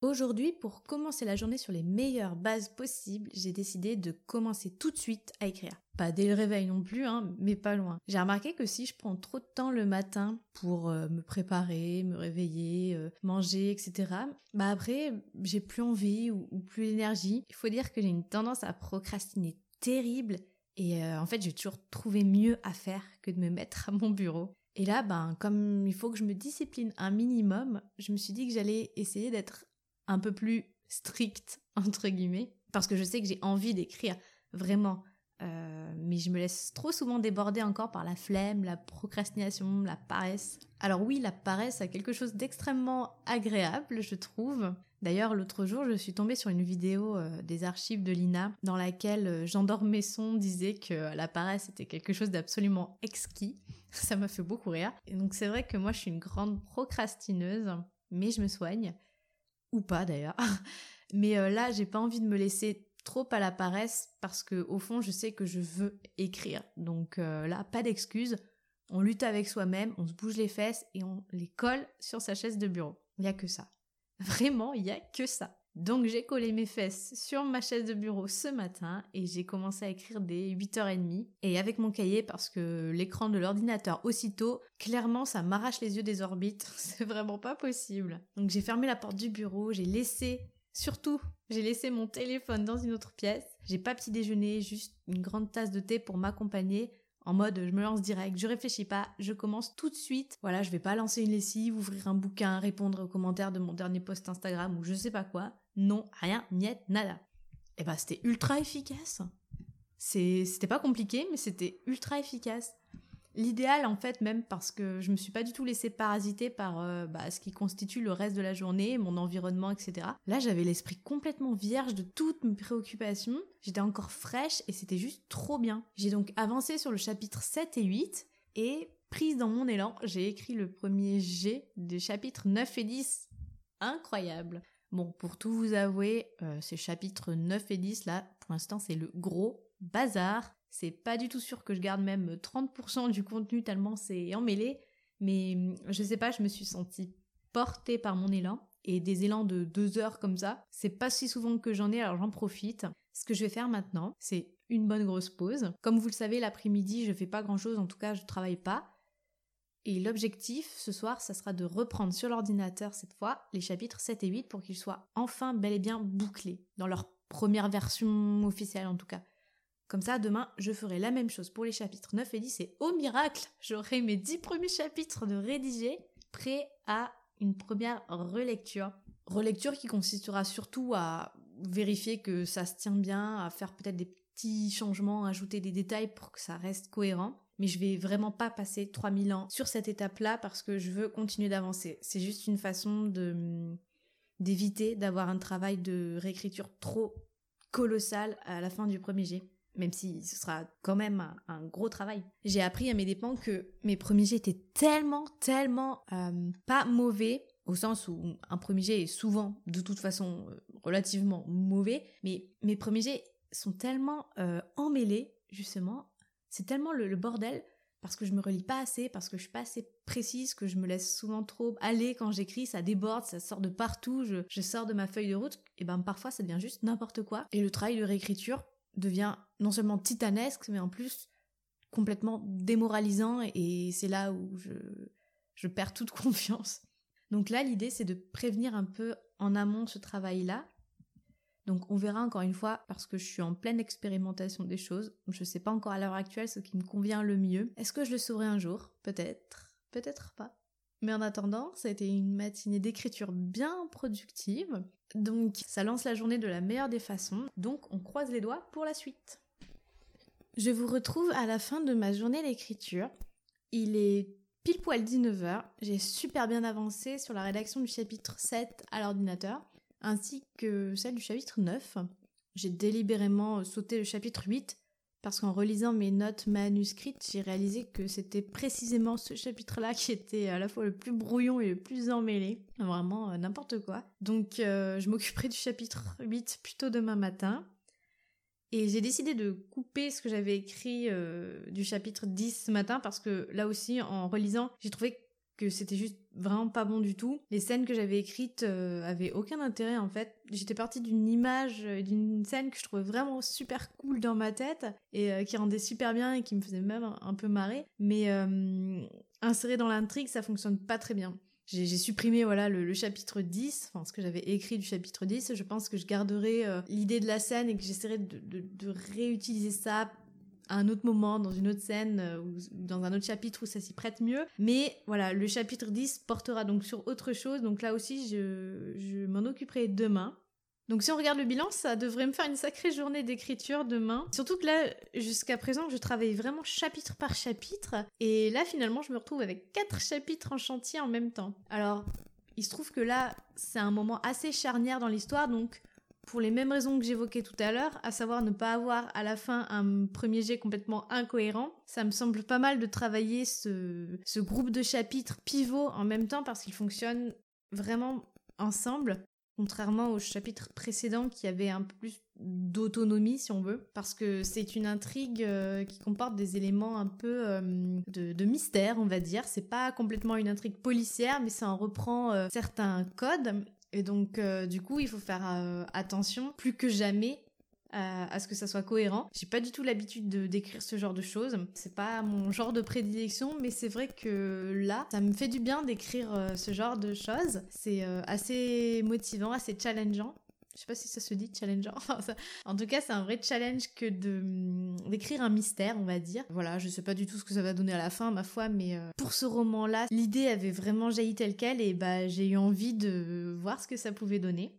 Aujourd'hui, pour commencer la journée sur les meilleures bases possibles, j'ai décidé de commencer tout de suite à écrire. Pas dès le réveil non plus, hein, mais pas loin. J'ai remarqué que si je prends trop de temps le matin pour euh, me préparer, me réveiller, euh, manger, etc., bah après, j'ai plus envie ou, plus l'énergie. Il faut dire que j'ai une tendance à procrastiner terrible et euh, en fait, j'ai toujours trouvé mieux à faire que de me mettre à mon bureau. Et là, ben, comme il faut que je me discipline un minimum, je me suis dit que j'allais essayer d'être un peu plus strict, entre guillemets, parce que je sais que j'ai envie d'écrire, vraiment. Euh, mais je me laisse trop souvent déborder encore par la flemme, la procrastination, la paresse. Alors oui, la paresse a quelque chose d'extrêmement agréable, je trouve. D'ailleurs, l'autre jour, je suis tombée sur une vidéo euh, des archives de l'INA dans laquelle euh, Jean Messon disait que la paresse était quelque chose d'absolument exquis. Ça m'a fait beaucoup rire. Et donc c'est vrai que moi, je suis une grande procrastineuse, mais je me soigne ou pas d'ailleurs. Mais euh, là, j'ai pas envie de me laisser trop à la paresse parce que au fond, je sais que je veux écrire. Donc euh, là, pas d'excuses. On lutte avec soi-même, on se bouge les fesses et on les colle sur sa chaise de bureau. Il y a que ça. Vraiment, il y a que ça. Donc j'ai collé mes fesses sur ma chaise de bureau ce matin et j'ai commencé à écrire dès 8h30 et avec mon cahier parce que l'écran de l'ordinateur aussitôt, clairement ça m'arrache les yeux des orbites, c'est vraiment pas possible. Donc j'ai fermé la porte du bureau, j'ai laissé Surtout, j'ai laissé mon téléphone dans une autre pièce. J'ai pas petit déjeuner, juste une grande tasse de thé pour m'accompagner en mode je me lance direct, je réfléchis pas, je commence tout de suite. Voilà, je vais pas lancer une lessive, ouvrir un bouquin, répondre aux commentaires de mon dernier post Instagram ou je sais pas quoi. Non, rien, niet, nada. Et eh bah ben, c'était ultra efficace. C'était pas compliqué, mais c'était ultra efficace l'idéal en fait même parce que je me suis pas du tout laissée parasiter par euh, bah, ce qui constitue le reste de la journée, mon environnement, etc. Là j'avais l'esprit complètement vierge de toutes mes préoccupations, j'étais encore fraîche et c'était juste trop bien. J'ai donc avancé sur le chapitre 7 et 8 et prise dans mon élan, j'ai écrit le premier G des chapitres 9 et 10. Incroyable. Bon, pour tout vous avouer, euh, ces chapitres 9 et 10 là, pour l'instant c'est le gros bazar. C'est pas du tout sûr que je garde même 30% du contenu tellement c'est emmêlé, mais hum, je sais pas, je me suis sentie portée par mon élan et des élans de deux heures comme ça, c'est pas si souvent que j'en ai, alors j'en profite. Ce que je vais faire maintenant, c'est une bonne grosse pause. Comme vous le savez, l'après-midi, je fais pas grand chose, en tout cas, je travaille pas. Et l'objectif ce soir, ça sera de reprendre sur l'ordinateur cette fois les chapitres 7 et 8 pour qu'ils soient enfin bel et bien bouclés, dans leur première version officielle en tout cas. Comme ça, demain, je ferai la même chose pour les chapitres 9 et 10 et au miracle, j'aurai mes 10 premiers chapitres de rédigés prêts à une première relecture. Relecture qui consistera surtout à vérifier que ça se tient bien, à faire peut-être des petits changements, ajouter des détails pour que ça reste cohérent. Mais je vais vraiment pas passer 3000 ans sur cette étape-là parce que je veux continuer d'avancer. C'est juste une façon de d'éviter d'avoir un travail de réécriture trop colossal à la fin du premier jet même si ce sera quand même un, gros travail. J'ai appris à mes dépens que mes premiers jets étaient tellement, tellement euh, pas mauvais, au sens où un premier jet est souvent, de toute façon, euh, relativement mauvais, mais mes premiers jets sont tellement euh, emmêlés, justement, c'est tellement le, bordel, parce que je me relis pas assez, parce que je suis pas assez précise, que je me laisse souvent trop aller quand j'écris, ça déborde, ça sort de partout, je, je sors de ma feuille de route, et ben parfois ça devient juste n'importe quoi. Et le travail de réécriture, devient non seulement titanesque, mais en plus complètement démoralisant et c'est là où je, je perds toute confiance. Donc là, l'idée, c'est de prévenir un peu en amont ce travail-là. Donc on verra encore une fois, parce que je suis en pleine expérimentation des choses, je ne sais pas encore à l'heure actuelle ce qui me convient le mieux. Est-ce que je le saurai un jour? Peut-être, peut-être pas. Mais en attendant, ça a été une matinée d'écriture bien productive. Donc ça lance la journée de la meilleure des façons. Donc on croise les doigts pour la suite. Je vous retrouve à la fin de ma journée d'écriture. Il est pile poil 19h, j'ai super bien avancé sur la rédaction du chapitre 7 à l'ordinateur, ainsi que celle du chapitre 9. J'ai délibérément sauté le chapitre 8 parce qu'en relisant mes notes manuscrites, j'ai réalisé que c'était précisément ce chapitre-là qui était à la fois le plus brouillon et le plus emmêlé. Vraiment euh, n'importe quoi. Donc euh, je m'occuperai du chapitre 8 plutôt demain matin. Et j'ai décidé de couper ce que j'avais écrit euh, du chapitre 10 ce matin parce que là aussi, en relisant, j'ai trouvé que c'était juste vraiment pas bon du tout. Les scènes que j'avais écrites euh, avaient aucun intérêt en fait. J'étais partie d'une image, euh, d'une scène que je trouvais vraiment super cool dans ma tête et euh, qui rendait super bien et qui me faisait même un, peu marrer. Mais inséré dans l'intrigue, ça fonctionne pas très bien. J'ai supprimé voilà le, chapitre 10, enfin ce que j'avais écrit du chapitre 10. Je pense que je garderai l'idée de la scène et que j'essaierai de réutiliser ça un autre moment, dans une autre scène euh, ou dans un autre chapitre où ça s'y prête mieux. Mais voilà, le chapitre 10 portera donc sur autre chose. Donc là aussi, je, je m'en occuperai demain. Donc si on regarde le bilan, ça devrait me faire une sacrée journée d'écriture demain. Surtout que là, jusqu'à présent, je travaille vraiment chapitre par chapitre. Et là, finalement, je me retrouve avec quatre chapitres en chantier en même temps. Alors, il se trouve que là, c'est un moment assez charnière dans l'histoire, donc pour les mêmes raisons que j'évoquais tout à l'heure, à savoir ne pas avoir à la fin un premier jet complètement incohérent. Ça me semble pas mal de travailler ce, groupe de chapitres pivots en même temps parce qu'ils fonctionnent vraiment ensemble, contrairement au chapitre précédent qui avait un peu plus d'autonomie si on veut, parce que c'est une intrigue euh, qui comporte des éléments un peu euh, de, mystère, on va dire. C'est pas complètement une intrigue policière, mais ça en reprend euh, certains codes et donc, euh, du coup, il faut faire euh, attention plus que jamais à, ce que ça soit cohérent. J'ai pas du tout l'habitude de d'écrire ce genre de choses. C'est pas mon genre de prédilection, mais c'est vrai que là, ça me fait du bien d'écrire euh, ce genre de choses. C'est assez motivant, assez challengeant. Je sais pas si ça se dit challengeant. en tout cas, c'est un vrai challenge que hum, d'écrire un mystère, on va dire. Voilà, je sais pas du tout ce que ça va donner à la fin, ma foi, mais euh, pour ce roman-là, l'idée avait vraiment jailli telle quelle et bah j'ai eu envie de voir ce que ça pouvait donner.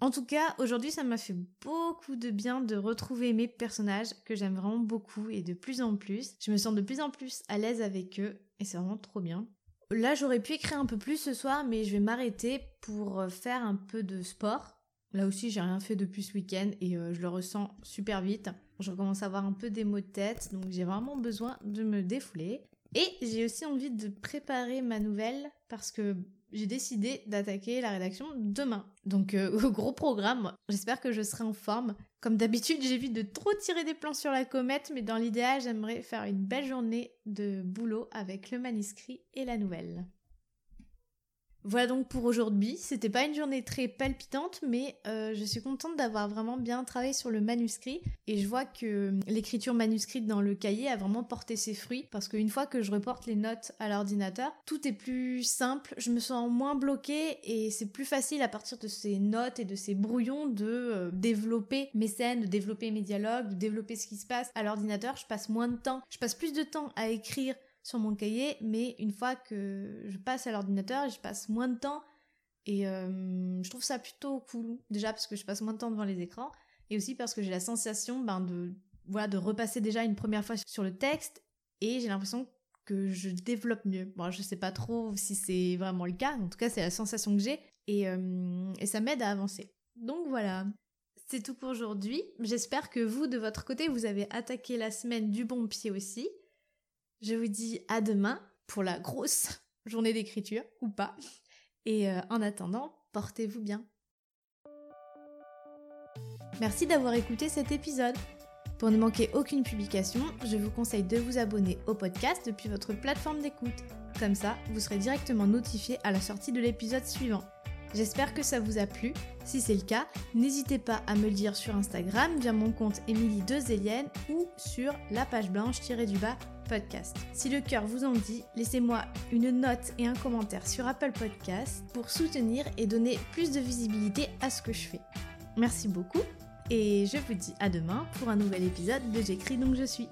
En tout cas, aujourd'hui, ça m'a fait beaucoup de bien de retrouver mes personnages que j'aime vraiment beaucoup et de plus en plus. Je me sens de plus en plus à l'aise avec eux et c'est vraiment trop bien. Là, j'aurais pu écrire un peu plus ce soir, mais je vais m'arrêter pour euh, faire un peu de sport Là aussi, j'ai rien fait depuis ce week-end et euh, je le ressens super vite. Je commence à avoir un peu des maux de tête, donc j'ai vraiment besoin de me défouler. Et j'ai aussi envie de préparer ma nouvelle parce que j'ai décidé d'attaquer la rédaction demain. Donc euh, gros programme, j'espère que je serai en forme. Comme d'habitude, j'évite de trop tirer des plans sur la comète, mais dans l'idéal, j'aimerais faire une belle journée de boulot avec le manuscrit et la nouvelle. Voilà donc pour aujourd'hui. C'était pas une journée très palpitante, mais euh, je suis contente d'avoir vraiment bien travaillé sur le manuscrit. Et je vois que l'écriture manuscrite dans le cahier a vraiment porté ses fruits. Parce qu'une fois que je reporte les notes à l'ordinateur, tout est plus simple. Je me sens moins bloquée et c'est plus facile à partir de ces notes et de ces brouillons de euh, développer mes scènes, de développer mes dialogues, de développer ce qui se passe à l'ordinateur. Je passe moins de temps. Je passe plus de temps à écrire sur mon cahier, mais une fois que je passe à l'ordinateur, je passe moins de temps et euh, je trouve ça plutôt cool. Déjà parce que je passe moins de temps devant les écrans et aussi parce que j'ai la sensation ben, de, voilà, de repasser déjà une première fois sur le texte et j'ai l'impression que je développe mieux. Bon, je sais pas trop si c'est vraiment le cas, en tout cas c'est la sensation que j'ai et, euh, et ça m'aide à avancer. Donc voilà, c'est tout pour aujourd'hui. J'espère que vous, de votre côté, vous avez attaqué la semaine du bon pied aussi. Je vous dis à demain pour la grosse journée d'écriture, ou pas. Et euh, en attendant, portez-vous bien. Merci d'avoir écouté cet épisode. Pour ne manquer aucune publication, je vous conseille de vous abonner au podcast depuis votre plateforme d'écoute. Comme ça, vous serez directement notifié à la sortie de l'épisode suivant. J'espère que ça vous a plu. Si c'est le cas, n'hésitez pas à me le dire sur Instagram via mon compte Émilie Dezelienne ou sur la page blanche-du-bas podcast. Si le cœur vous en dit, laissez-moi une note et un commentaire sur Apple Podcast pour soutenir et donner plus de visibilité à ce que je fais. Merci beaucoup et je vous dis à demain pour un nouvel épisode de J'écris donc je suis.